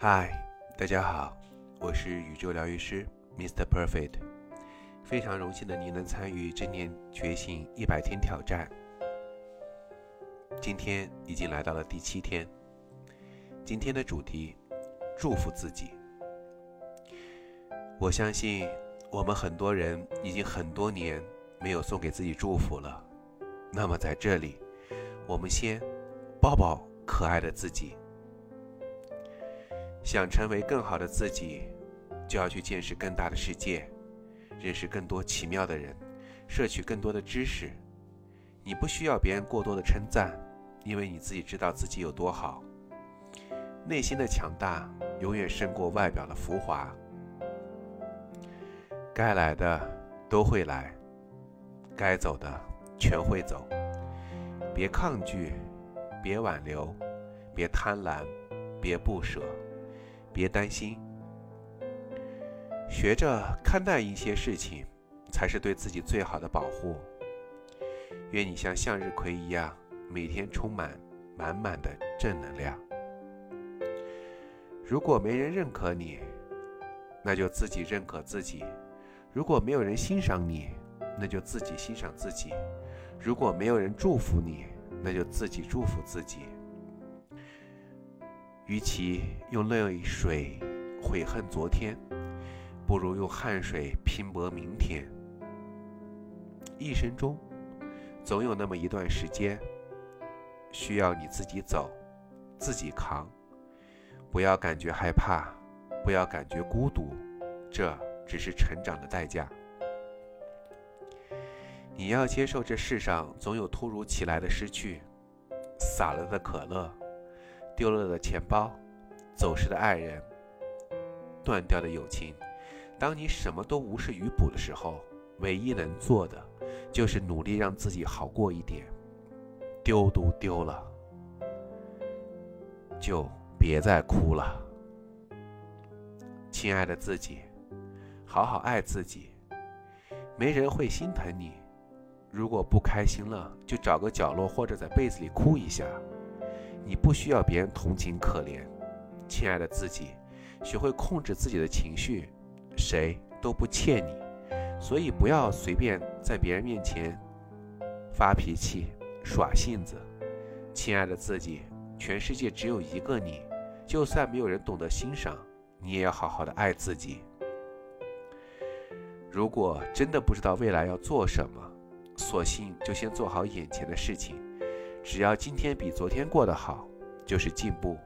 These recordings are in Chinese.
嗨，大家好，我是宇宙疗愈师 Mr. Perfect，非常荣幸的您能参与正念觉醒一百天挑战。今天已经来到了第七天，今天的主题：祝福自己。我相信我们很多人已经很多年没有送给自己祝福了。那么在这里，我们先抱抱可爱的自己。想成为更好的自己，就要去见识更大的世界，认识更多奇妙的人，摄取更多的知识。你不需要别人过多的称赞，因为你自己知道自己有多好。内心的强大永远胜过外表的浮华。该来的都会来，该走的全会走。别抗拒，别挽留，别贪婪，别不舍。别担心，学着看淡一些事情，才是对自己最好的保护。愿你像向日葵一样，每天充满满满的正能量。如果没人认可你，那就自己认可自己；如果没有人欣赏你，那就自己欣赏自己；如果没有人祝福你，那就自己祝福自己。与其用泪水悔恨昨天，不如用汗水拼搏明天。一生中，总有那么一段时间，需要你自己走，自己扛。不要感觉害怕，不要感觉孤独，这只是成长的代价。你要接受这世上总有突如其来的失去，洒了的可乐。丢了的钱包，走失的爱人，断掉的友情。当你什么都无事于补的时候，唯一能做的就是努力让自己好过一点。丢都丢了，就别再哭了。亲爱的自己，好好爱自己。没人会心疼你。如果不开心了，就找个角落或者在被子里哭一下。你不需要别人同情可怜，亲爱的自己，学会控制自己的情绪，谁都不欠你，所以不要随便在别人面前发脾气、耍性子。亲爱的自己，全世界只有一个你，就算没有人懂得欣赏，你也要好好的爱自己。如果真的不知道未来要做什么，索性就先做好眼前的事情。只要今天比昨天过得好，就是进步。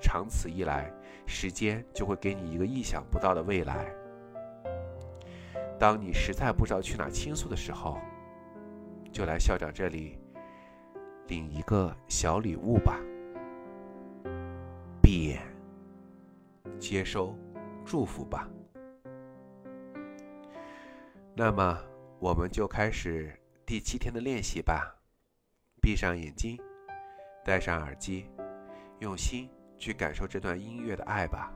长此以来，时间就会给你一个意想不到的未来。当你实在不知道去哪倾诉的时候，就来校长这里领一个小礼物吧。闭眼，接收祝福吧。那么，我们就开始第七天的练习吧。闭上眼睛，戴上耳机，用心去感受这段音乐的爱吧。